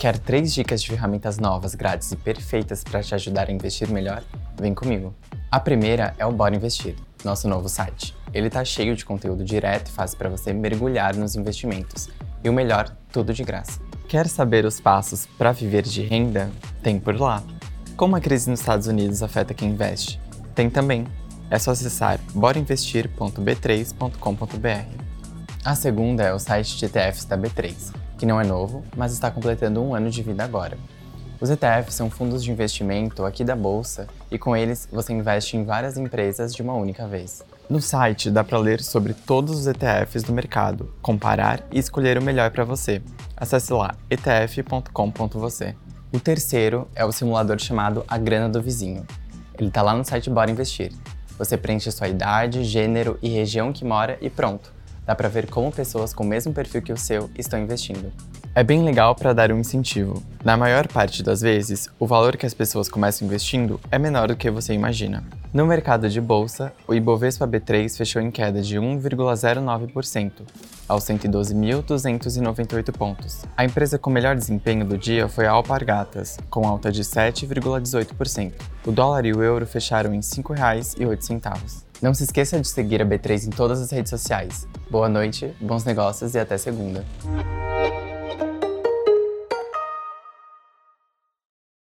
Quer três dicas de ferramentas novas, grátis e perfeitas para te ajudar a investir melhor? Vem comigo! A primeira é o Bora Investir, nosso novo site. Ele está cheio de conteúdo direto e fácil para você mergulhar nos investimentos. E o melhor, tudo de graça. Quer saber os passos para viver de renda? Tem por lá. Como a crise nos Estados Unidos afeta quem investe? Tem também. É só acessar borainvestir.b3.com.br. A segunda é o site de ETFs da B3, que não é novo, mas está completando um ano de vida agora. Os ETFs são fundos de investimento aqui da bolsa e com eles você investe em várias empresas de uma única vez. No site dá para ler sobre todos os ETFs do mercado, comparar e escolher o melhor para você. Acesse lá etf.com.você. O terceiro é o simulador chamado A Grana do Vizinho. Ele está lá no site Bora Investir. Você preenche sua idade, gênero e região que mora e pronto dá para ver como pessoas com o mesmo perfil que o seu estão investindo. É bem legal para dar um incentivo. Na maior parte das vezes, o valor que as pessoas começam investindo é menor do que você imagina. No mercado de bolsa, o Ibovespa B3 fechou em queda de 1,09%, aos 112.298 pontos. A empresa com melhor desempenho do dia foi a Alpargatas, com alta de 7,18%. O dólar e o euro fecharam em R$ 5,08. Não se esqueça de seguir a B3 em todas as redes sociais. Boa noite, bons negócios e até segunda.